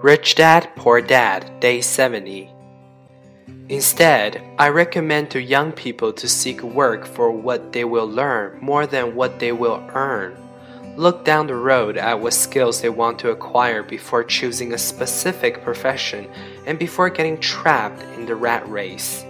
Rich Dad, Poor Dad, Day 70. Instead, I recommend to young people to seek work for what they will learn more than what they will earn. Look down the road at what skills they want to acquire before choosing a specific profession and before getting trapped in the rat race.